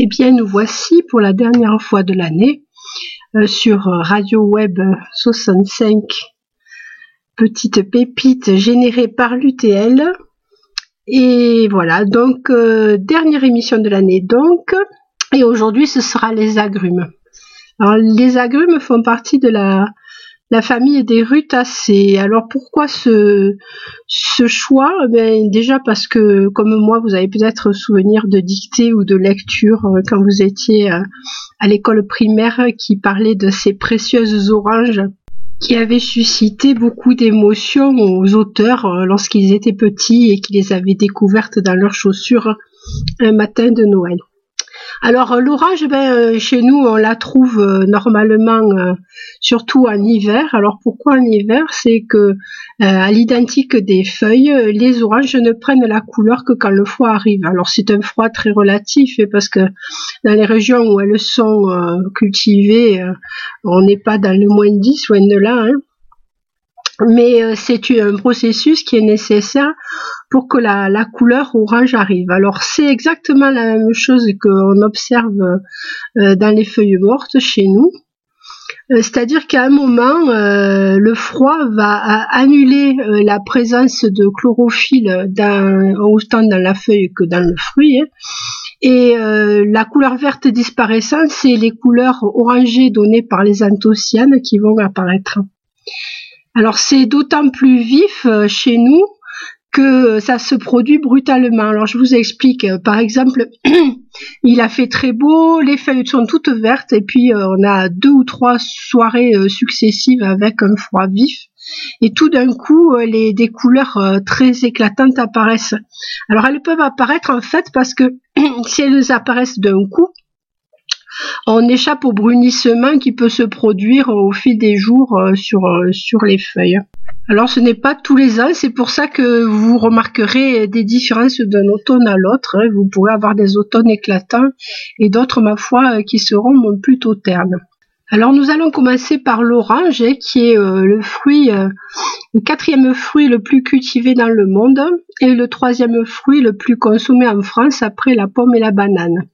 Eh bien, nous voici pour la dernière fois de l'année euh, sur Radio Web 65, petite pépite générée par l'UTL. Et voilà, donc euh, dernière émission de l'année donc. Et aujourd'hui, ce sera les agrumes. Alors, les agrumes font partie de la la famille des rutacées. Alors pourquoi ce, choix? Ben, Déjà parce que, comme moi, vous avez peut-être souvenir de dictée ou de lecture euh, quand vous étiez euh, à l'école primaire qui parlait de ces précieuses oranges qui avaient suscité beaucoup d'émotions aux auteurs euh, lorsqu'ils étaient petits et qui les avaient découvertes dans leurs chaussures un matin de Noël. Alors euh, l'orage, ben, euh, chez nous, on la trouve euh, normalement surtout en hiver. Alors pourquoi en hiver? C'est que à l'identique des feuilles, les oranges ne prennent la couleur que quand le froid arrive. Alors c'est un froid très relatif parce que dans les régions où elles sont cultivées, on n'est pas dans le moins 10, loin de là. Hein mais euh, c'est un processus qui est nécessaire pour que la, couleur orange arrive. Alors c'est exactement la même chose qu'on observe euh, dans les feuilles mortes chez nous. Euh, c'est-à-dire qu'à un moment, le froid va annuler la présence de chlorophylle dans, autant dans la feuille que dans le fruit. Hein. Et la couleur verte disparaissant, c'est les couleurs orangées données par les anthocyanes qui vont apparaître. Alors c'est d'autant plus vif euh, chez nous que ça se produit brutalement. Alors je vous explique. Euh, par exemple, il a fait très beau, les feuilles sont toutes vertes et puis euh, on a deux ou trois soirées successives avec un froid vif. Et tout d'un coup, les, des couleurs très éclatantes apparaissent. Alors elles peuvent apparaître en fait parce que si elles apparaissent d'un coup, on échappe au brunissement qui peut se produire au fil des jours euh, sur, euh, sur les feuilles. Alors ce n'est pas tous les ans, c'est pour ça que vous remarquerez des différences d'un automne à l'autre. Hein. Vous pourrez avoir des automnes éclatants et d'autres, ma foi, euh, qui seront plutôt ternes. Alors nous allons commencer par l'orange, hein, qui est le fruit, le quatrième fruit le plus cultivé dans le monde et le troisième fruit le plus consommé en France après la pomme et la banane.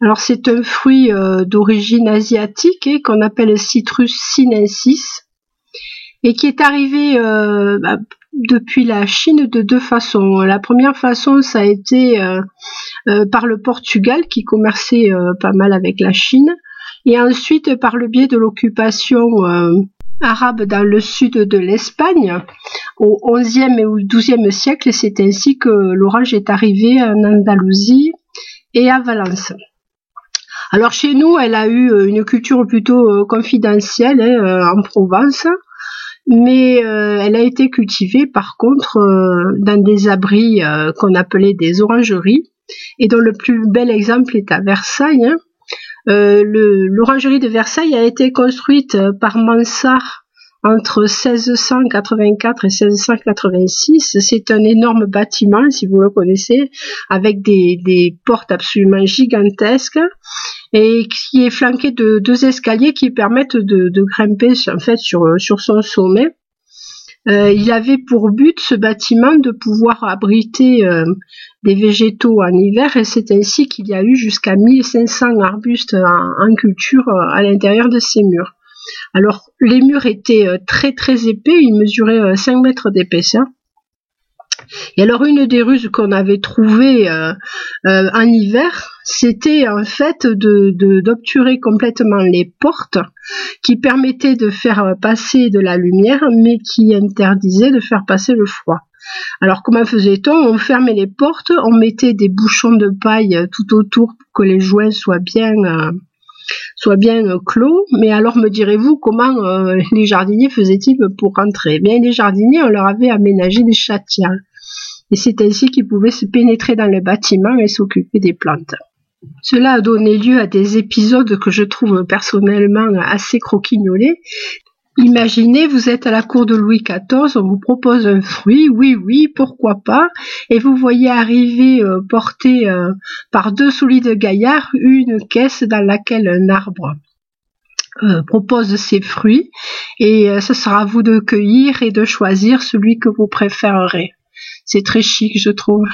Alors c'est un fruit euh, d'origine asiatique et qu'on appelle Citrus sinensis et qui est arrivé euh, bah, depuis la Chine de deux façons. La première façon, ça a été euh, par le Portugal qui commerçait pas mal avec la Chine et ensuite par le biais de l'occupation arabe dans le sud de l'Espagne au XIe et au XIIe siècle. C'est ainsi que l'orange est arrivé en Andalousie et à Valence. Alors chez nous, elle a eu euh, une culture plutôt euh, confidentielle hein, euh, en Provence, mais elle a été cultivée par contre dans des abris qu'on appelait des orangeries, et dont le plus bel exemple est à Versailles. Hein. L'orangerie de Versailles a été construite par Mansart entre 1684 et 1686. C'est un énorme bâtiment, si vous le connaissez, avec des, des portes absolument gigantesques et qui est flanqué de deux escaliers qui permettent de, grimper en fait sur, son sommet. Euh, il avait pour but ce bâtiment de pouvoir abriter euh, des végétaux en hiver et c'est ainsi qu'il y a eu jusqu'à 1500 arbustes en, en culture euh, à l'intérieur de ces murs. Alors, les murs étaient très très épais, ils mesuraient 5 euh, mètres d'épaisseur. Et alors une des ruses qu'on avait trouvées euh, en hiver, c'était en fait d'obturer complètement les portes qui permettaient de faire passer de la lumière, mais qui interdisaient de faire passer le froid. Alors comment faisait-on? On fermait les portes, on mettait des bouchons de paille tout autour pour que les joints soient bien soit bien euh, clos. Mais alors me direz-vous comment euh, les jardiniers faisaient-ils pour rentrer? Eh Bien les jardiniers, on leur avait aménagé des châtiens. Et c'est ainsi qu'ils pouvaient se pénétrer dans le bâtiment et s'occuper des plantes. Cela a donné lieu à des épisodes que je trouve personnellement assez croquignolés, Imaginez, vous êtes à la cour de Louis XIV, on vous propose un fruit, oui, oui, pourquoi pas, et vous voyez arriver euh, porté euh, par deux solides gaillards une caisse dans laquelle un arbre euh, propose ses fruits, et ce sera à vous de cueillir et de choisir celui que vous préférerez. C'est très chic, je trouve.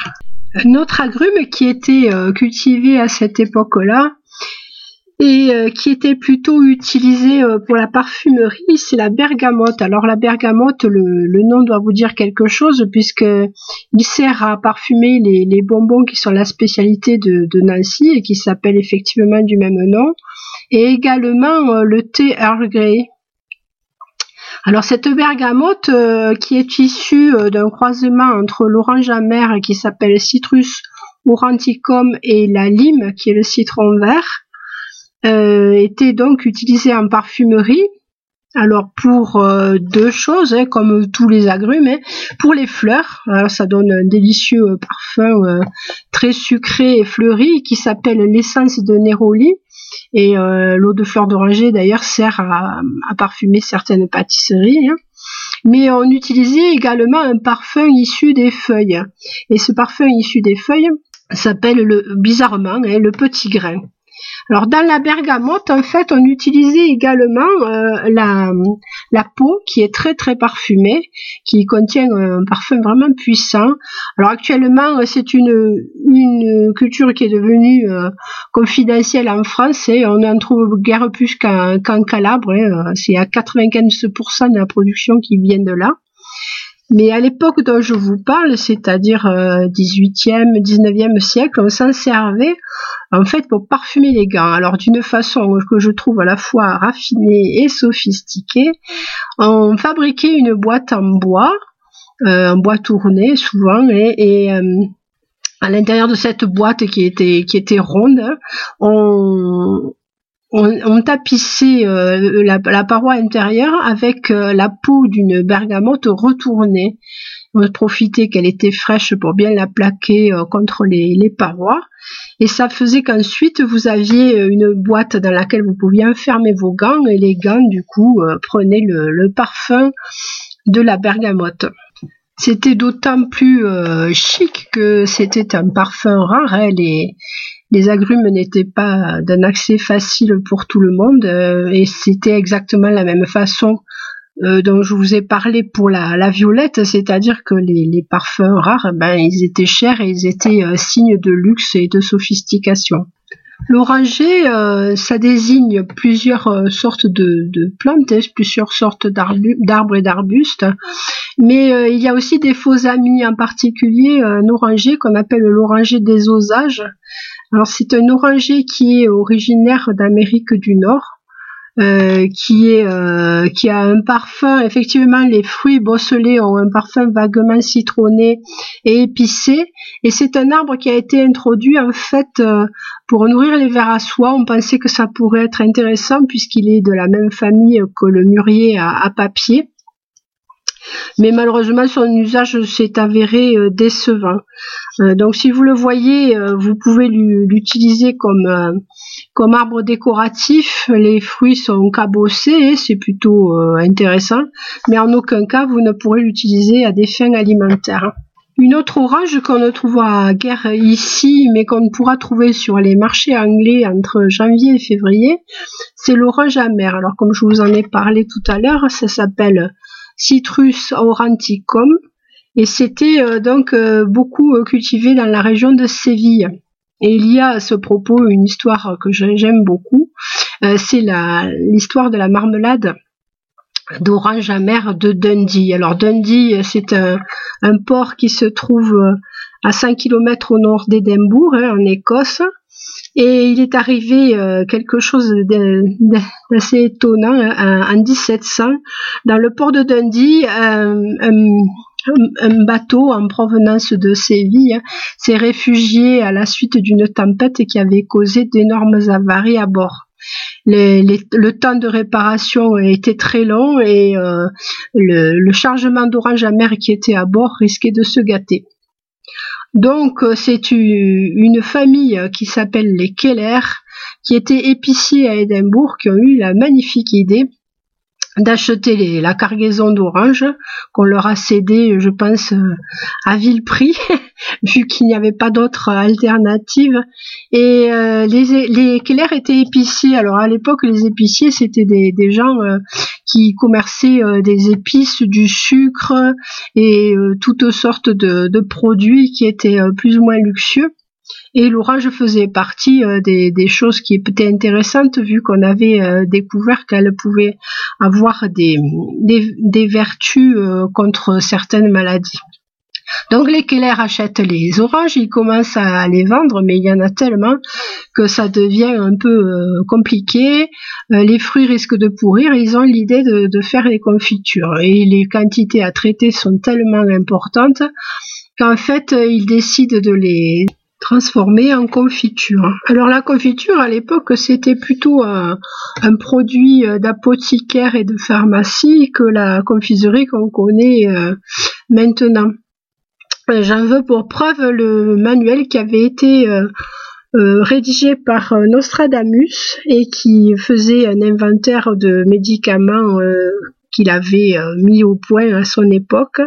Un autre agrume qui était cultivé à cette époque-là, et euh, qui était plutôt utilisé euh, pour la parfumerie, c'est la bergamote. Alors la bergamote, le, nom doit vous dire quelque chose puisque il sert à parfumer les, bonbons qui sont la spécialité de, Nancy et qui s'appellent effectivement du même nom, et également euh, le thé Earl Grey. Alors cette bergamote qui est issue d'un croisement entre l'orange amer qui s'appelle Citrus auranticum et la lime qui est le citron vert, euh, était donc utilisé en parfumerie. Alors pour euh, deux choses, hein, comme tous les agrumes, hein. pour les fleurs, ça donne un délicieux euh, parfum très sucré et fleuri qui s'appelle l'essence de Neroli. Et l'eau de fleur d'oranger d'ailleurs sert à, parfumer certaines pâtisseries. Hein. Mais on utilisait également un parfum issu des feuilles. Et ce parfum issu des feuilles s'appelle le, bizarrement le petit grain. Alors dans la bergamote, en fait, on utilisait également euh, la, peau qui est très très parfumée, qui contient un parfum vraiment puissant. Alors actuellement, c'est une, une culture qui est devenue euh, confidentielle en France et on en trouve guère plus qu'en Calabre. Hein. C'est à 95% de la production qui vient de là. Mais à l'époque dont je vous parle, c'est-à-dire 18e, euh, 19e siècle, on s'en servait en fait pour parfumer les gants. Alors d'une façon que je trouve à la fois raffinée et sophistiquée, on fabriquait une boîte en bois, euh, en bois tourné souvent, et, euh, à l'intérieur de cette boîte qui était qui était ronde, on, on, tapissait euh, la, paroi intérieure avec euh, la peau d'une bergamote retournée. On profitait qu'elle était fraîche pour bien la plaquer euh, contre les, parois. Et ça faisait qu'ensuite vous aviez une boîte dans laquelle vous pouviez enfermer vos gants et les gants du coup prenaient le, parfum de la bergamote. C'était d'autant plus chic que c'était un parfum rare. Hein, les agrumes n'étaient pas d'un accès facile pour tout le monde euh, et c'était exactement la même façon euh, dont je vous ai parlé pour la, violette, c'est-à-dire que les, parfums rares, ben, ils étaient chers et ils étaient euh, signes de luxe et de sophistication. L'oranger, ça désigne plusieurs sortes de, plantes, hein, plusieurs sortes d'arbres et d'arbustes, mais il y a aussi des faux amis, en particulier un oranger qu'on appelle l'oranger des osages, alors c'est un oranger qui est originaire d'Amérique du Nord, euh, euh, qui a un parfum effectivement les fruits bosselés ont un parfum vaguement citronné et épicé. Et c'est un arbre qui a été introduit en fait euh, pour nourrir les vers à soie. On pensait que ça pourrait être intéressant puisqu'il est de la même famille que le mûrier à papier mais malheureusement son usage s'est avéré euh, décevant. Euh, donc si vous le voyez, euh, vous pouvez l'utiliser comme arbre décoratif. Les fruits sont cabossés, c'est plutôt intéressant, mais en aucun cas vous ne pourrez l'utiliser à des fins alimentaires. Une autre orange qu'on ne trouve à guère ici, mais qu'on pourra trouver sur les marchés anglais entre janvier et février, c'est l'orange amère. Alors comme je vous en ai parlé tout à l'heure, ça s'appelle Citrus auranticum, et c'était euh, donc euh, beaucoup euh, cultivé dans la région de Séville. Et il y a à ce propos une histoire que j'aime beaucoup, c'est l'histoire de la marmelade d'orange amère de Dundee. Alors Dundee, c'est un, port qui se trouve à 5 km au nord d'Édimbourg, hein, en Écosse. Et il est arrivé euh, quelque chose d'assez étonnant hein, en 1700 dans le port de Dundee. un, bateau en provenance de Séville hein, s'est réfugié à la suite d'une tempête qui avait causé d'énormes avaries à bord. le temps de réparation était très long et euh, le, le chargement d'orange mer qui était à bord risquait de se gâter. Donc euh, c'est une famille euh, qui s'appelle les Keller, qui étaient épiciers à Édimbourg, qui ont eu la magnifique idée d'acheter la cargaison d'orange qu'on leur a cédé, je pense, euh, à vil prix, vu qu'il n'y avait pas d'autre alternative. Et euh, les, les Keller étaient épiciers. Alors à l'époque, les épiciers, c'était des, des gens euh, qui commerçaient des épices, du sucre et toutes sortes de, de, produits qui étaient plus ou moins luxueux. Et l'orage faisait partie euh, des, choses qui étaient intéressantes vu qu'on avait euh, découvert qu'elle pouvait avoir des, vertus euh, contre certaines maladies. Donc les Keller achètent les oranges, ils commencent à les vendre, mais il y en a tellement que ça devient un peu compliqué. les fruits risquent de pourrir. Ils ont l'idée de, de, faire les confitures et les quantités à traiter sont tellement importantes qu'en fait ils décident de les transformé en confiture. Alors la confiture à l'époque c'était plutôt un, produit euh, d'apothicaire et de pharmacie que la confiserie qu'on connaît euh, maintenant. Euh, j'en veux pour preuve le manuel qui avait été rédigé par Nostradamus et qui faisait un inventaire de médicaments qu'il avait mis au point à son époque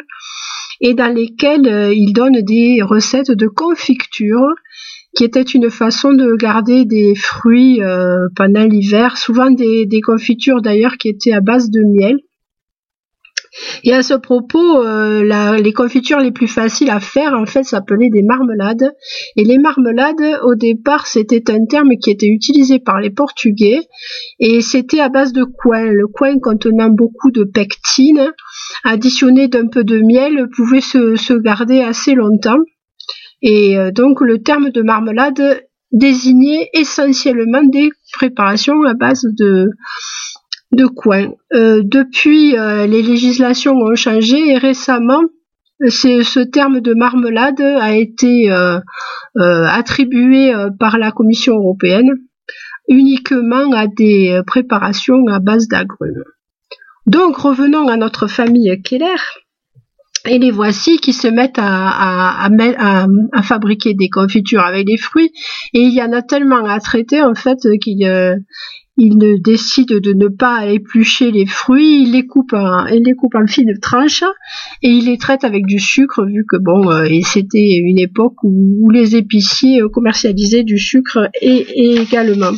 et dans lesquels euh, il donne des recettes de confiture qui était une façon de garder des fruits euh, pendant l'hiver, souvent des, confitures d'ailleurs qui étaient à base de miel. Et à ce propos, euh, les confitures les plus faciles à faire, en fait, s'appelaient des marmelades. Et les marmelades, au départ, c'était un terme qui était utilisé par les Portugais, et c'était à base de coin. Le coin contenant beaucoup de pectine, additionné d'un peu de miel, pouvait se, garder assez longtemps. Et euh, donc le terme de marmelade désignait essentiellement des préparations à base de, de. Euh, depuis, euh, les législations ont changé et récemment, ce terme de marmelade a été attribué par la Commission européenne uniquement à des préparations à base d'agrumes. Donc revenons à notre famille Keller. Et les voici qui se mettent à, fabriquer des confitures avec des fruits. Et il y en a tellement à traiter en fait qu'ils euh, ne décident de ne pas éplucher les fruits, ils les coupent en, les coupent en fines tranches et ils les traitent avec du sucre vu que bon, euh, c'était une époque où, les épiciers commercialisaient du sucre et également.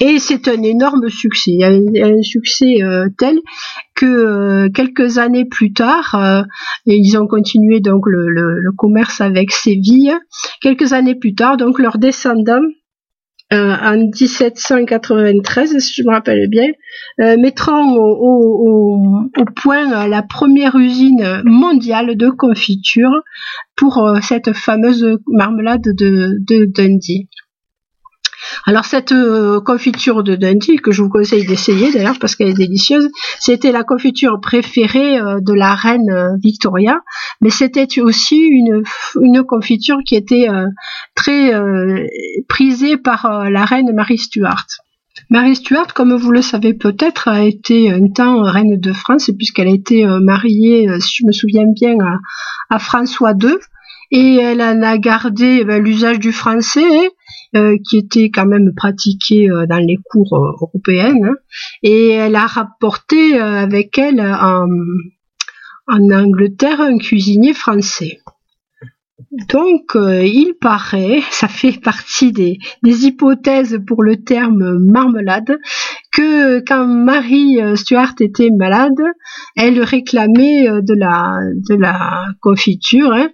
Et c'est un énorme succès. Un, succès euh, tel que euh, quelques années plus tard, euh, ils ont continué donc le, commerce avec Séville. Quelques années plus tard, donc leurs descendants en 1793, si je me rappelle bien, mettront au, point la première usine mondiale de confiture pour cette fameuse marmelade de, de Dundee. Alors cette euh, confiture de Dundee que je vous conseille d'essayer d'ailleurs parce qu'elle est délicieuse, c'était la confiture préférée euh, de la reine euh, Victoria, mais c'était aussi une, une confiture qui était très prisée par la reine Marie Stuart. Marie Stuart, comme vous le savez peut-être, a été un temps reine de France puisqu'elle a été mariée, si je me souviens bien, à, François II et elle en a gardé ben, l'usage du français euh, qui était quand même pratiquée euh, dans les cours euh, européennes. Hein. et elle a rapporté avec elle en, en, Angleterre un cuisinier français. Donc, il paraît, ça fait partie des, des, hypothèses pour le terme marmelade, que quand Marie Stuart était malade, elle réclamait de la, de la confiture. Hein,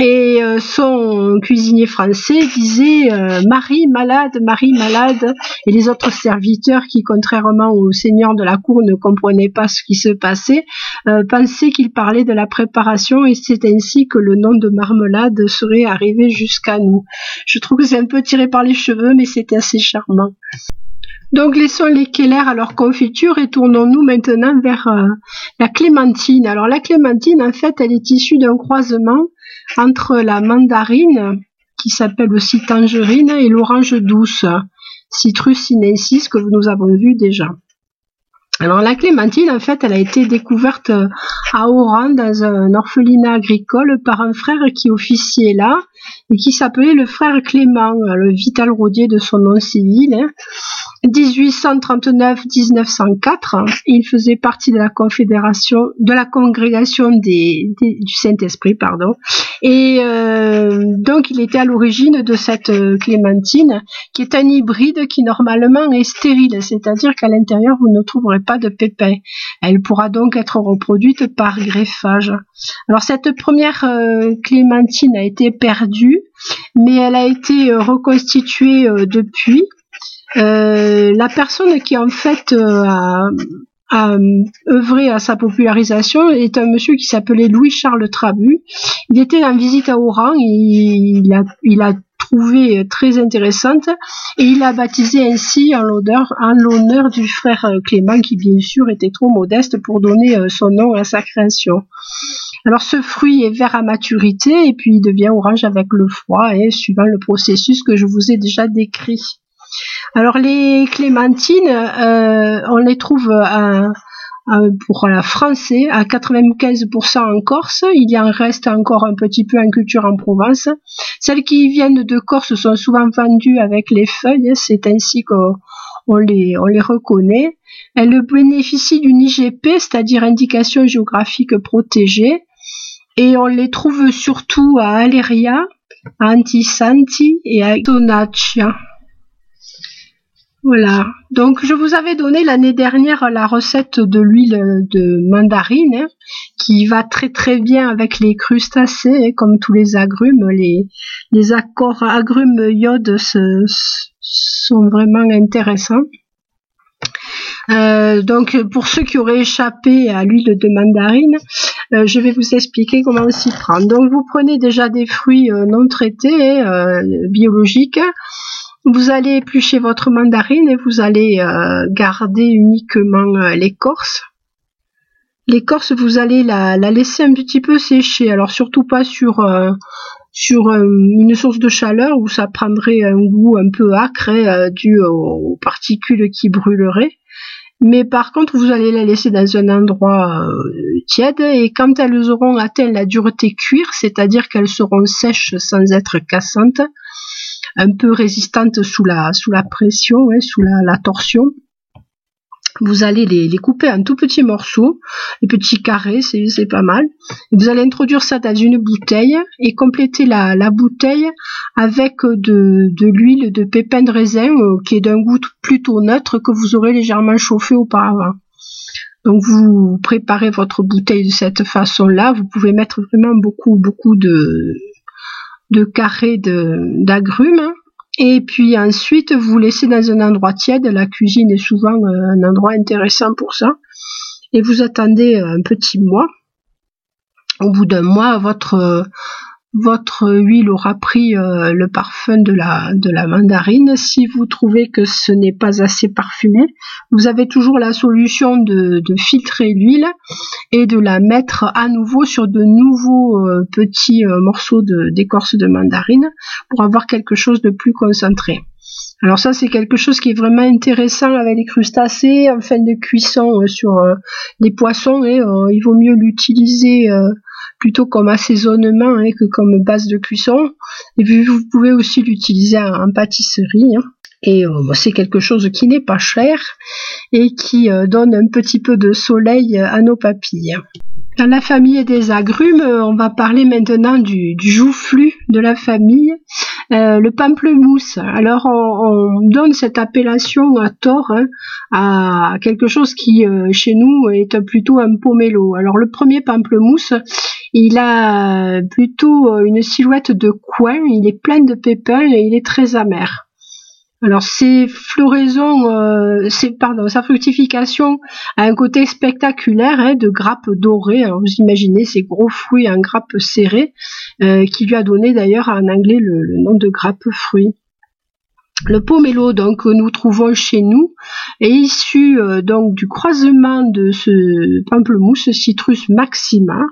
et euh, son cuisinier français disait euh, Marie malade, Marie malade, et les autres serviteurs qui, contrairement au seigneur de la cour, ne comprenaient pas ce qui se passait, euh, pensaient qu'il parlait de la préparation, et c'est ainsi que le nom de marmelade serait arrivé jusqu'à nous. Je trouve que c'est un peu tiré par les cheveux, mais c'est assez charmant. Donc laissons les Keller à leur confiture et tournons-nous maintenant vers la clémentine. Alors la clémentine, en fait, elle est issue d'un croisement entre la mandarine, qui s'appelle aussi tangerine, et l'orange douce, Citrus sinensis, que nous avons vu déjà. Alors la clémentine, en fait, elle a été découverte à Oran dans un orphelinat agricole par un frère qui officiait là et qui s'appelait le frère Clément, le vital rodier de son nom civil. 1839-1904. Il faisait partie de la confédération, de la congrégation du Saint-Esprit, pardon. Et euh, donc, il était à l'origine de cette euh, clémentine, qui est un hybride qui normalement est stérile, c'est-à-dire qu'à l'intérieur vous ne trouverez pas de pépins. Elle pourra donc être reproduite par greffage. Alors, cette première euh, clémentine a été perdue, mais elle a été reconstituée depuis. Euh, la personne qui en fait euh, a, a, œuvré à sa popularisation est un monsieur qui s'appelait Louis-Charles Trabu. Il était en visite à Oran, il a, il a trouvé très intéressante et il a baptisé ainsi en l'honneur, du frère Clément qui bien sûr était trop modeste pour donner euh, son nom à sa création. Alors ce fruit est vert à maturité et puis il devient orange avec le froid et suivant le processus que je vous ai déjà décrit. Alors les clémentines, euh, on les trouve pour la français à 95% en Corse. Il y en reste encore un petit peu en culture en Provence. Celles qui viennent de Corse sont souvent vendues avec les feuilles. C'est ainsi qu'on les, on les reconnaît. Elles bénéficient d'une IGP, c'est-à-dire indication géographique protégée. Et on les trouve surtout à Aleria, à Antisanti et à Donaccia. Voilà. Donc je vous avais donné l'année dernière la recette de l'huile de mandarine hein, qui va très très bien avec les crustacés, hein, comme tous les agrumes. Les, les accords agrumes iode sont vraiment intéressants. Euh, donc pour ceux qui auraient échappé à l'huile de mandarine, euh, je vais vous expliquer comment s'y prend. Donc vous prenez déjà des fruits euh, non traités, hein, biologiques. Vous allez éplucher votre mandarine et vous allez euh, garder uniquement euh, l'écorce. L'écorce, vous allez la, laisser un petit peu sécher. Alors surtout pas sur euh, sur une source de chaleur où ça prendrait un goût un peu acre hein, dû aux, particules qui brûleraient. Mais par contre, vous allez la laisser dans un endroit tiède et quand elles auront atteint la dureté cuir, c'est-à-dire qu'elles seront sèches sans être cassantes, un peu résistante sous la, sous la pression, sous la, la, torsion. Vous allez les, les, couper en tout petits morceaux, les petits carrés, c'est pas mal. Vous allez introduire ça dans une bouteille et compléter la, la bouteille avec de, de l'huile de pépins de raisin euh, qui est d'un goût plutôt neutre que vous aurez légèrement chauffé auparavant. Donc vous préparez votre bouteille de cette façon-là. Vous pouvez mettre vraiment beaucoup, beaucoup de, de carrés d'agrumes. Et puis ensuite, vous laissez dans un endroit tiède. La cuisine est souvent euh, un endroit intéressant pour ça. Et vous attendez un petit mois. Au bout d'un mois, votre votre huile aura pris euh, le parfum de la, de mandarine. Si vous trouvez que ce n'est pas assez parfumé, vous avez toujours la solution de, filtrer l'huile et de la mettre à nouveau sur de nouveaux euh, petits euh, morceaux d'écorce de, mandarine pour avoir quelque chose de plus concentré. Alors ça c'est quelque chose qui est vraiment intéressant avec les crustacés en fin de cuisson sur les poissons. Et, il vaut mieux l'utiliser plutôt comme assaisonnement hein, que comme base de cuisson. Et vous pouvez aussi l'utiliser en, pâtisserie. Hein. Et euh, c'est quelque chose qui n'est pas cher et qui euh, donne un petit peu de soleil à nos papilles. Dans la famille des agrumes, euh, on va parler maintenant du, du joufflu de la famille, le pamplemousse. Alors on, donne cette appellation à tort hein, à quelque chose qui chez nous est plutôt un pomelo. Alors le premier pamplemousse, il a plutôt euh, une silhouette de coin, il est plein de pépins et il est très amer. Alors ses floraisons, euh, pardon, sa fructification a un côté spectaculaire hein, de grappes dorées. Alors vous imaginez ces gros fruits en grappes serrées, euh, qui lui a donné d'ailleurs en anglais le, nom de grappe fruit. Le pomelo donc que nous trouvons chez nous est issu euh, donc du croisement de ce pamplemousse Citrus maxima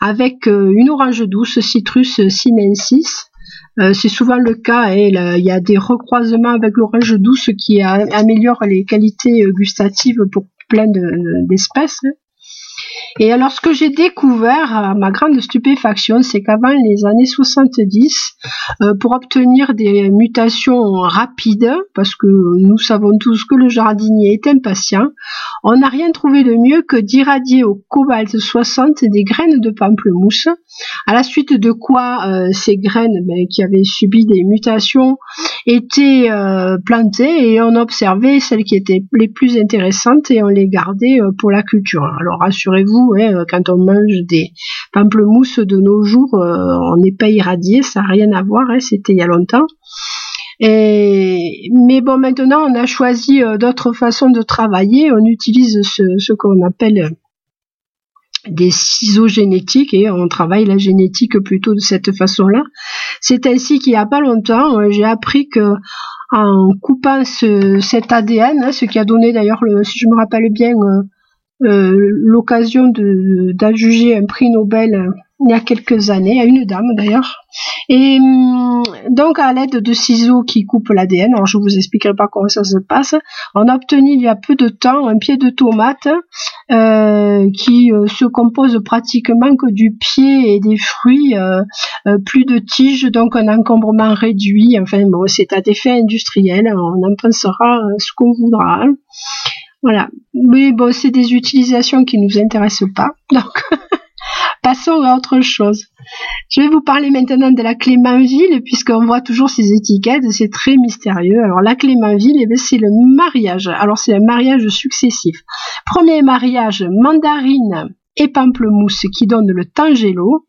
avec euh, une orange douce Citrus sinensis. Euh, c'est souvent le cas, et il y a des recroisements avec l'orange douce qui améliorent les qualités gustatives pour plein d'espèces. Et alors ce que j'ai découvert à ma grande stupéfaction, c'est qu'avant les années 70, euh, pour obtenir des mutations rapides, parce que nous savons tous que le jardinier est impatient, on n'a rien trouvé de mieux que d'irradier au cobalt 60 des graines de pamplemousse, à la suite de quoi euh, ces graines ben, qui avaient subi des mutations étaient euh, plantées et on observait celles qui étaient les plus intéressantes et on les gardait pour la culture. Alors rassurez-vous, euh, quand on mange des pamplemousses de nos jours, euh, on n'est pas irradié, ça n'a rien à voir, hein, c'était il y a longtemps. mais bon, maintenant, on a choisi euh, d'autres façons de travailler. On utilise ce, qu'on appelle des ciseaux génétiques et on travaille la génétique plutôt de cette façon-là. C'est ainsi qu'il n'y a pas longtemps, j'ai appris que en coupant cet ADN, hein, ce qui a donné d'ailleurs, si je me rappelle bien, l'occasion d'adjuger un prix Nobel euh, il y a quelques années, à une dame d'ailleurs. Et hum, donc à l'aide de ciseaux qui coupent l'ADN, alors je vous expliquerai pas comment ça se passe, on a obtenu il y a peu de temps un pied de tomate euh, qui se compose pratiquement que du pied et des fruits, plus de tiges, donc un encombrement réduit. Enfin bon, c'est à des fins industriels, on en pensera ce qu'on voudra. Voilà. Mais bon, c'est des utilisations qui nous intéressent pas. Donc, passons à autre chose. Je vais vous parler maintenant de la Clémenville, puisqu'on voit toujours ces étiquettes, c'est très mystérieux. Alors, la Clémenville, eh ben, c'est le mariage. Alors, c'est un mariage successif. Premier mariage, mandarine et pamplemousse qui donne le tangelo.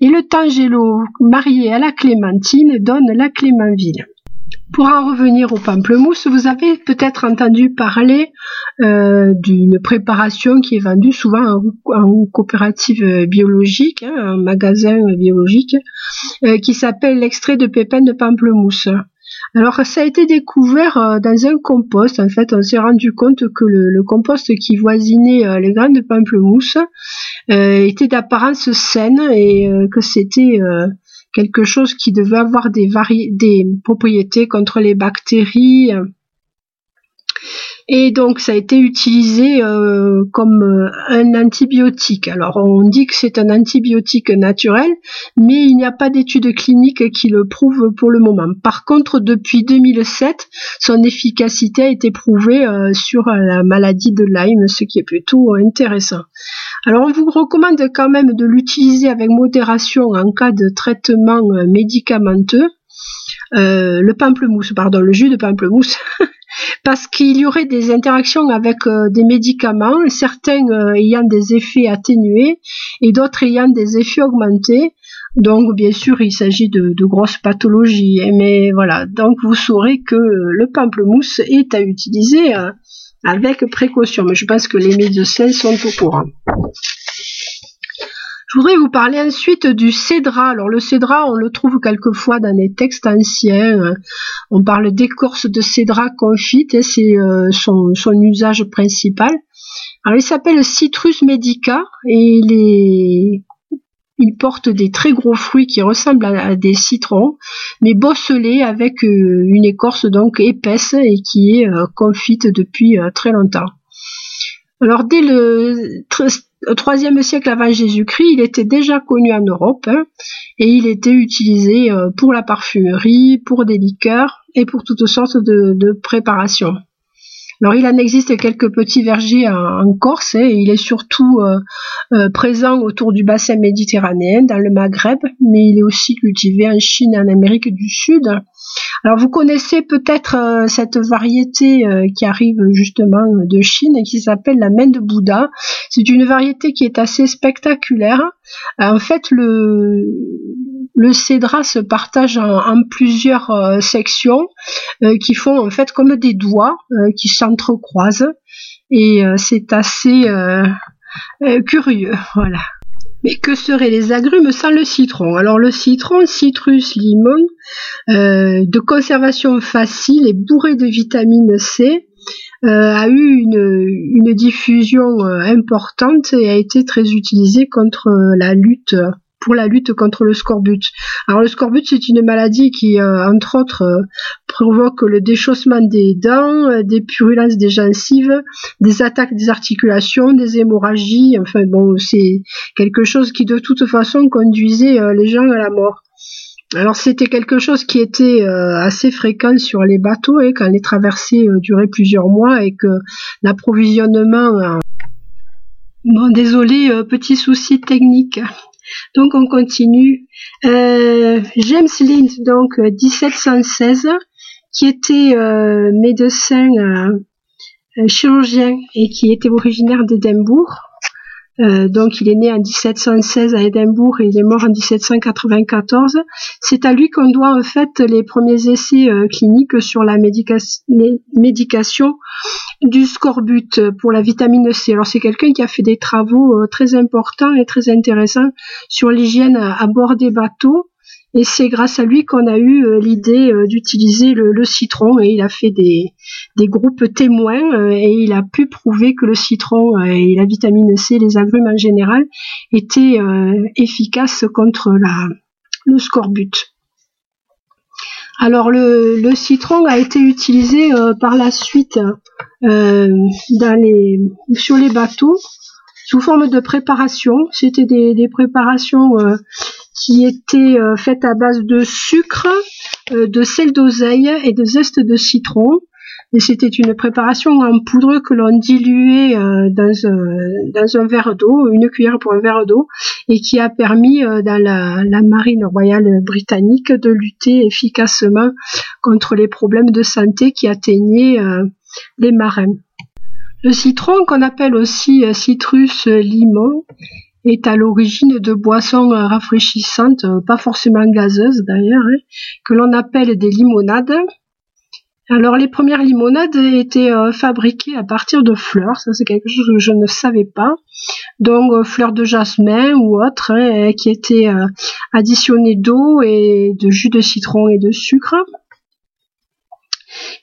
Et le tangelo marié à la clémentine donne la Clémenville. Pour en revenir au pamplemousse, vous avez peut-être entendu parler euh, d'une préparation qui est vendue souvent en, coopérative biologique, hein, un magasin biologique, euh, qui s'appelle l'extrait de pépins de pamplemousse. Alors ça a été découvert euh, dans un compost. En fait, on s'est rendu compte que le, compost qui voisinait les graines de pamplemousse était d'apparence saine et que c'était quelque chose qui devait avoir des, des propriétés contre les bactéries. Et donc ça a été utilisé euh, comme euh, un antibiotique. Alors on dit que c'est un antibiotique naturel, mais il n'y a pas d'études cliniques qui le prouvent pour le moment. Par contre, depuis 2007, son efficacité a été prouvée euh, sur la maladie de Lyme, ce qui est plutôt intéressant. Alors on vous recommande quand même de l'utiliser avec modération en cas de traitement euh, médicamenteux. Euh, le pamplemousse, pardon, le jus de pamplemousse, parce qu'il y aurait des interactions avec euh, des médicaments, certains ayant des effets atténués et d'autres ayant des effets augmentés. Donc bien sûr, il s'agit de, grosses pathologies, mais voilà. Donc vous saurez que le pamplemousse est à utiliser avec précaution. Mais je pense que les médecins sont au courant. Je voudrais vous parler ensuite du cédra. Alors le cédra, on le trouve quelquefois dans les textes anciens. On parle d'écorce de cédra confite, c'est euh, son, usage principal. Alors il s'appelle Citrus medica et il est il porte des très gros fruits qui ressemblent à, des citrons, mais bosselés avec euh, une écorce donc épaisse et qui est euh, confite depuis euh, très longtemps. Alors dès le IIIe siècle avant Jésus-Christ, il était déjà connu en Europe hein, et il était utilisé pour la parfumerie, pour des liqueurs et pour toutes sortes de préparations. Alors il en existe quelques petits vergers en, Corse et il est surtout euh, euh, présent autour du bassin méditerranéen, dans le Maghreb, mais il est aussi cultivé en Chine et en Amérique du Sud. Alors vous connaissez peut-être euh, cette variété qui arrive justement de Chine et qui s'appelle la main de Bouddha. C'est une variété qui est assez spectaculaire. En fait, le, le cédra se partage en, plusieurs euh, sections euh, qui font en fait comme des doigts euh, qui s'entrecroisent et c'est assez curieux, voilà. Mais que seraient les agrumes sans le citron? Alors le citron, citrus limon, de conservation facile et bourré de vitamine C, a eu une, une diffusion importante et a été très utilisé contre la lutte pour la lutte contre le scorbut. Alors le scorbut, c'est une maladie qui, euh, entre autres, euh, provoque le déchaussement des dents, euh, des purulences des gencives, des attaques des articulations, des hémorragies. Enfin bon, c'est quelque chose qui de toute façon conduisait les gens à la mort. Alors c'était quelque chose qui était assez fréquent sur les bateaux et quand les traversées duraient plusieurs mois et que l'approvisionnement Bon, désolé, petit souci technique. Donc on continue. Euh, James Lind, donc 1716, qui était euh, médecin euh, chirurgien et qui était originaire d'Édimbourg. Euh, donc il est né en 1716 à Édimbourg et il est mort en 1794. C'est à lui qu'on doit en fait les premiers essais euh, cliniques sur la médication du scorbut pour la vitamine C. Alors c'est quelqu'un qui a fait des travaux euh, très importants et très intéressants sur l'hygiène à bord des bateaux et c'est grâce à lui qu'on a eu euh, l'idée euh, d'utiliser le, citron et il a fait des, groupes témoins euh, et il a pu prouver que le citron et la vitamine C, les agrumes en général, étaient efficaces contre le scorbut. Alors le, citron a été utilisé par la suite sur les bateaux sous forme de préparation. C'était des préparations qui était euh, faite à base de sucre, euh, de sel d'oseille et de zeste de citron. Et c'était une préparation en poudre que l'on diluait euh, dans, un verre d'eau, une cuillère pour un verre d'eau, et qui a permis dans la, marine royale britannique de lutter efficacement contre les problèmes de santé qui atteignaient les marins. Le citron, qu'on appelle aussi citrus limon, est à l'origine de boissons rafraîchissantes, euh, pas forcément gazeuses d'ailleurs, hein, que l'on appelle des limonades. Alors les premières limonades étaient euh, fabriquées à partir de fleurs, ça c'est quelque chose que je ne savais pas. Donc euh, fleurs de jasmin ou autres hein, qui étaient additionnées d'eau et de jus de citron et de sucre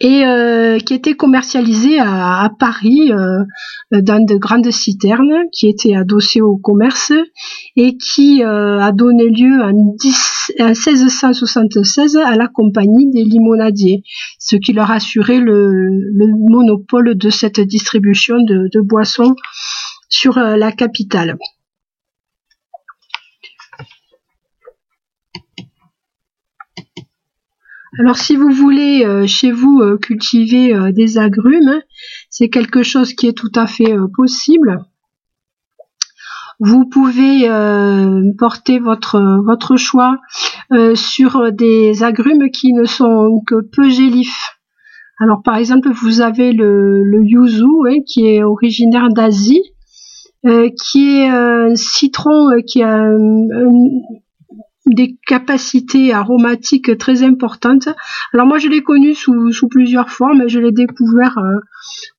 et euh, qui était commercialisé à, Paris euh, dans de grandes citernes qui étaient adossées au commerce et qui euh, a donné lieu en, 1676 à la compagnie des limonadiers, ce qui leur assurait le, monopole de cette distribution de boissons sur la capitale. Alors si vous voulez euh, chez vous euh, cultiver euh, des agrumes, c'est quelque chose qui est tout à fait possible. Vous pouvez porter votre, votre choix sur des agrumes qui ne sont que peu gélifs. Alors par exemple, vous avez le, le yuzu hein, qui est originaire d'Asie, qui est un citron qui a des capacités aromatiques très importantes. Alors moi je l'ai connu sous, sous, plusieurs formes. Je l'ai découvert euh,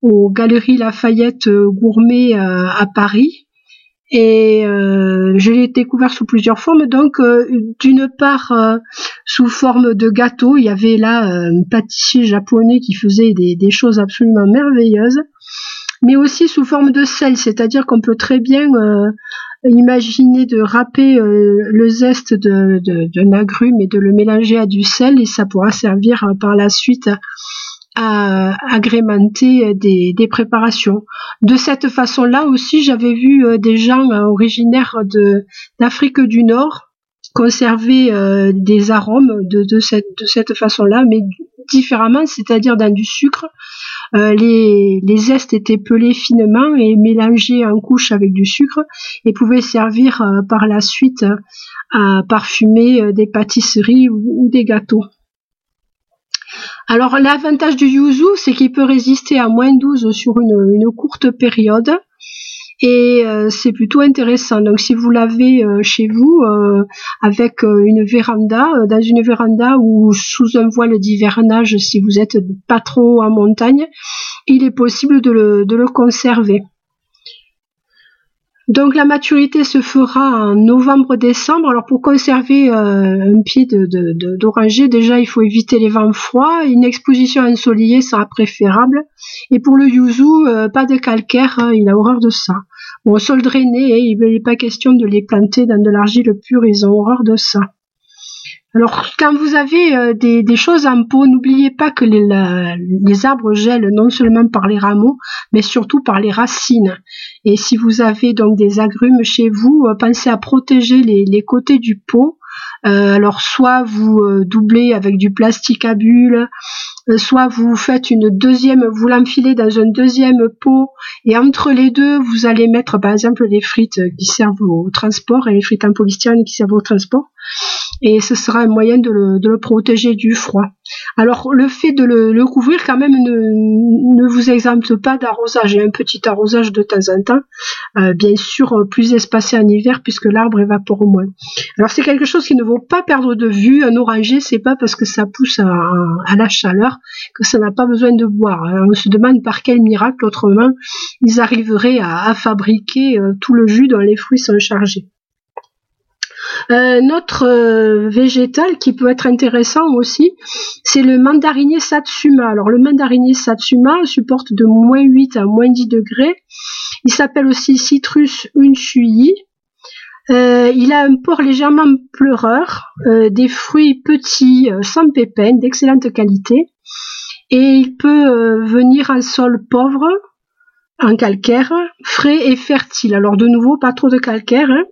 aux Galeries Lafayette euh, Gourmet euh, à Paris. Et je l'ai découvert sous plusieurs formes. Donc d'une part sous forme de gâteau, il y avait là un pâtissier japonais qui faisait des, des choses absolument merveilleuses mais aussi sous forme de sel, c'est-à-dire qu'on peut très bien imaginer de râper euh, le zeste d'un de, de, agrume et de le mélanger à du sel et ça pourra servir euh, par la suite à agrémenter des, préparations. De cette façon-là aussi, j'avais vu euh, des gens originaires de d'Afrique du Nord conserver des arômes de, de de cette façon-là, mais différemment, c'est-à-dire dans du sucre euh, les, les zestes étaient pelés finement et mélangés en couche avec du sucre et pouvaient servir euh, par la suite à parfumer euh, des pâtisseries ou, des gâteaux. Alors l'avantage du yuzu, c'est qu'il peut résister à moins 12 sur une courte période et euh, c'est plutôt intéressant. Donc si vous l'avez euh, chez vous euh, avec une véranda, dans une véranda ou sous un voile d'hivernage, si vous êtes pas trop en montagne, il est possible de le, de le conserver. Donc la maturité se fera en novembre-décembre. Alors pour conserver euh, un pied d'oranger, déjà il faut éviter les vents froids. Une exposition ensoleillée sera préférable. Et pour le yuzu, euh, pas de calcaire, hein, il a horreur de ça. au sol drainé, il n'est pas question de les planter dans de l'argile pure, ils ont horreur de ça. Alors, quand vous avez euh, des, choses en pot, n'oubliez pas que les, arbres gèlent non seulement par les rameaux, mais surtout par les racines. Et si vous avez donc des agrumes chez vous, euh, pensez à protéger les côtés du pot euh, alors soit vous doublez avec du plastique à bulles, soit vous faites une deuxième, vous l'enfilez dans un deuxième pot et entre les deux vous allez mettre par exemple les frites qui servent au transport et les frites en polystyrène qui servent au transport et ce sera un moyen de le, protéger du froid. Alors le fait de le, couvrir quand même ne, vous exempte pas d'arrosage, et un petit arrosage de temps en temps, euh, bien sûr plus espacé en hiver puisque l'arbre évapore moins. Alors c'est quelque chose qui ne vaut pas perdre de vue. Un oranger, c'est pas parce que ça pousse à, la chaleur que ça n'a pas besoin de boire. on se demande par quel miracle autrement ils arriveraient à, fabriquer euh, tout le jus dont les fruits sont chargés. Euh, notre euh, végétal qui peut être intéressant aussi, c'est le mandarinier satsuma. Alors le mandarinier satsuma supporte de moins 8 à moins 10 degrés. Il s'appelle aussi citrus unshui. Euh, il a un port légèrement pleureur, des fruits petits, sans pépins, d'excellente qualité. Et il peut venir en sol pauvre, en calcaire, frais et fertile. Alors de nouveau, pas trop de calcaire. Hein.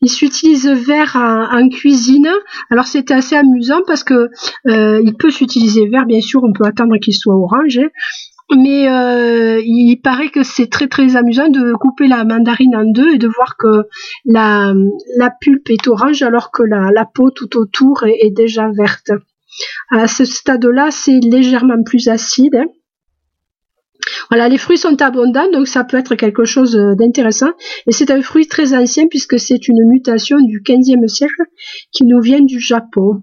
Il s'utilise vert en, cuisine. Alors c'était assez amusant parce que euh, il peut s'utiliser vert, bien sûr, on peut attendre qu'il soit orange. Hein. Mais euh, il paraît que c'est très très amusant de couper la mandarine en deux et de voir que la, la pulpe est orange alors que la, la peau tout autour est, déjà verte. À ce stade-là, c'est légèrement plus acide. Hein. Voilà, les fruits sont abondants, donc ça peut être quelque chose euh, d'intéressant. Et c'est un fruit très ancien puisque c'est une mutation du 15e siècle qui nous vient du Japon.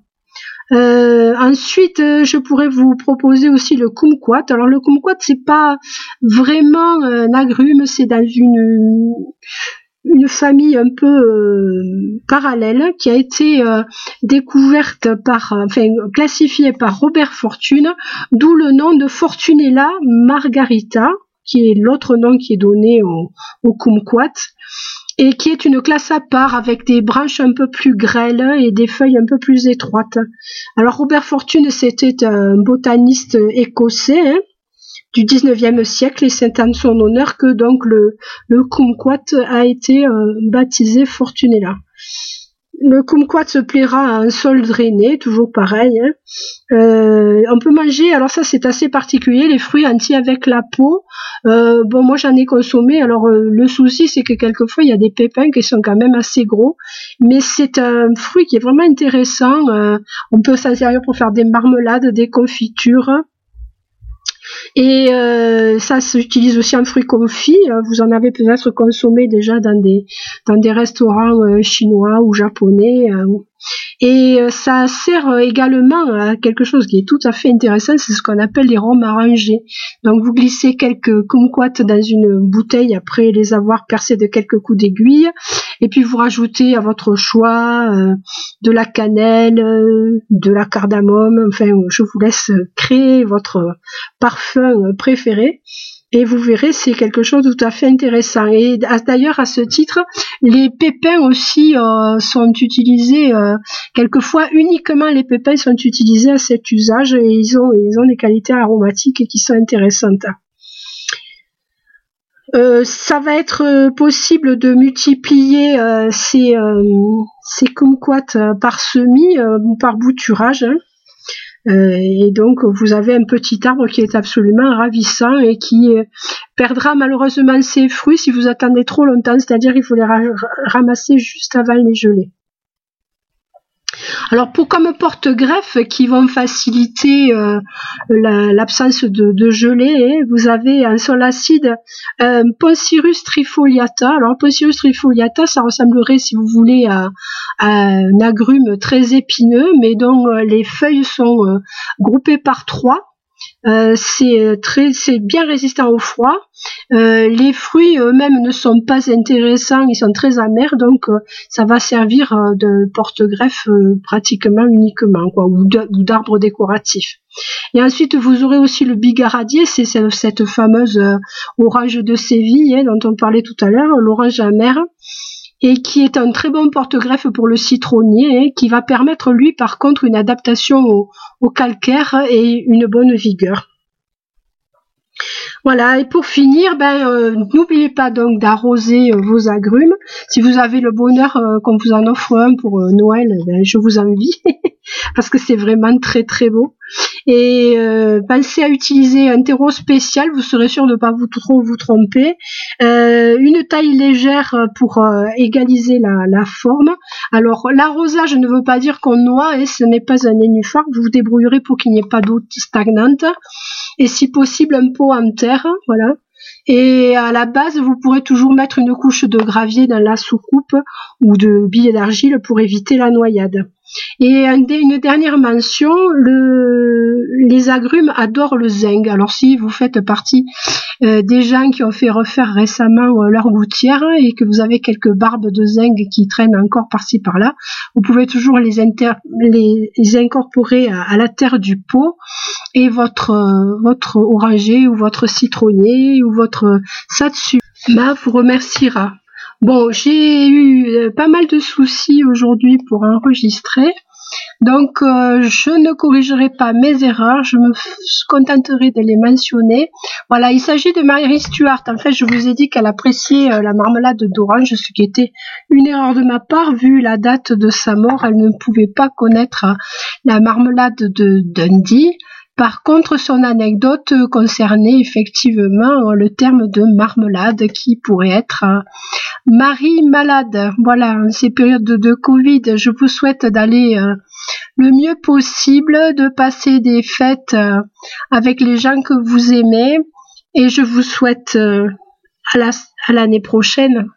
Euh, ensuite, euh, je pourrais vous proposer aussi le kumquat. Alors le kumquat, c'est pas vraiment un agrume, c'est dans une une famille un peu euh, parallèle qui a été euh, découverte par, enfin classifiée par Robert Fortune, d'où le nom de Fortunella margarita, qui est l'autre nom qui est donné au, au kumquat, et qui est une classe à part avec des branches un peu plus grêles et des feuilles un peu plus étroites. Alors Robert Fortune, c'était un botaniste écossais, hein, du 19e siècle et c'est en son honneur que donc le, le kumquat a été euh, baptisé Fortunella. Le kumquat se plaira à un sol drainé, toujours pareil. Hein. Euh, on peut manger, alors ça c'est assez particulier, les fruits entiers avec la peau. Euh, bon, moi j'en ai consommé. Alors le souci c'est que quelquefois il y a des pépins qui sont quand même assez gros, mais c'est un fruit qui est vraiment intéressant. on peut s'en servir pour faire des marmelades, des confitures. Et euh, ça s'utilise aussi en fruits confits. Euh, vous en avez peut-être consommé déjà dans des dans des restaurants euh, chinois ou japonais. Et ça sert également à quelque chose qui est tout à fait intéressant, c'est ce qu'on appelle les rhums arrangés. Donc vous glissez quelques kumquats dans une bouteille après les avoir percés de quelques coups d'aiguille, et puis vous rajoutez à votre choix de la cannelle, de la cardamome, enfin je vous laisse créer votre parfum préféré. Et vous verrez, c'est quelque chose de tout à fait intéressant. Et d'ailleurs, à ce titre, les pépins aussi euh, sont utilisés, euh, quelquefois uniquement les pépins sont utilisés à cet usage et ils ont, ils ont des qualités aromatiques qui sont intéressantes. Euh, ça va être possible de multiplier ces, ces kumquats par semis ou par bouturage. Hein. Euh, et donc vous avez un petit arbre qui est absolument ravissant et qui euh, perdra malheureusement ses fruits si vous attendez trop longtemps, c'est-à-dire il faut les ramasser juste avant les geler. Alors pour comme porte-greffe qui vont faciliter euh, l'absence de, gelée, hein, vous avez un sol acide euh, Poncirus trifoliata. Alors Poncirus trifoliata, ça ressemblerait si vous voulez à, un agrume très épineux, mais dont euh, les feuilles sont groupées par trois. C'est très, c'est bien résistant au froid. les fruits eux-mêmes ne sont pas intéressants, ils sont très amers, donc ça va servir de porte-greffe pratiquement uniquement, ou d'arbre décoratif. Et ensuite, vous aurez aussi le bigaradier, c'est cette fameuse orange de Séville hein, dont on parlait tout à l'heure, l'orange amère et qui est un très bon porte-greffe pour le citronnier, hein, qui va permettre lui par contre une adaptation au calcaire et une bonne vigueur. Voilà, et pour finir, ben, euh, n'oubliez pas donc d'arroser euh, vos agrumes. Si vous avez le bonheur euh, qu'on vous en offre un pour Noël, ben, je vous envie, parce que c'est vraiment très très beau. Et pensez à utiliser un terreau spécial, vous serez sûr de ne pas vous trop vous tromper. une taille légère pour égaliser la, la, forme. Alors l'arrosage ne veut pas dire qu'on noie, et ce n'est pas un nénuphar, vous vous débrouillerez pour qu'il n'y ait pas d'eau stagnante et si possible un pot en terre, voilà. Et à la base, vous pourrez toujours mettre une couche de gravier dans la soucoupe ou de billets d'argile pour éviter la noyade. Et une dernière mention, le, les agrumes adorent le zinc. Alors si vous faites partie euh, des gens qui ont fait refaire récemment euh, leur gouttière et que vous avez quelques barbes de zinc qui traînent encore par-ci par-là, vous pouvez toujours les, incorporer à, la terre du pot et votre, euh, votre oranger ou votre citronnier ou votre satsu vous remerciera. Bon, j'ai eu pas mal de soucis aujourd'hui pour enregistrer. Donc, euh, je ne corrigerai pas mes erreurs, je me contenterai de les mentionner. Voilà, il s'agit de Mary Stuart. En fait, je vous ai dit qu'elle appréciait euh, la marmelade d'orange, ce qui était une erreur de ma part, vu la date de sa mort. Elle ne pouvait pas connaître euh, la marmelade de Dundee. Par contre, son anecdote concernait effectivement le terme de marmelade qui pourrait être Marie malade. Voilà, en ces périodes de Covid, je vous souhaite d'aller le mieux possible, de passer des fêtes euh, avec les gens que vous aimez et je vous souhaite euh, à l'année prochaine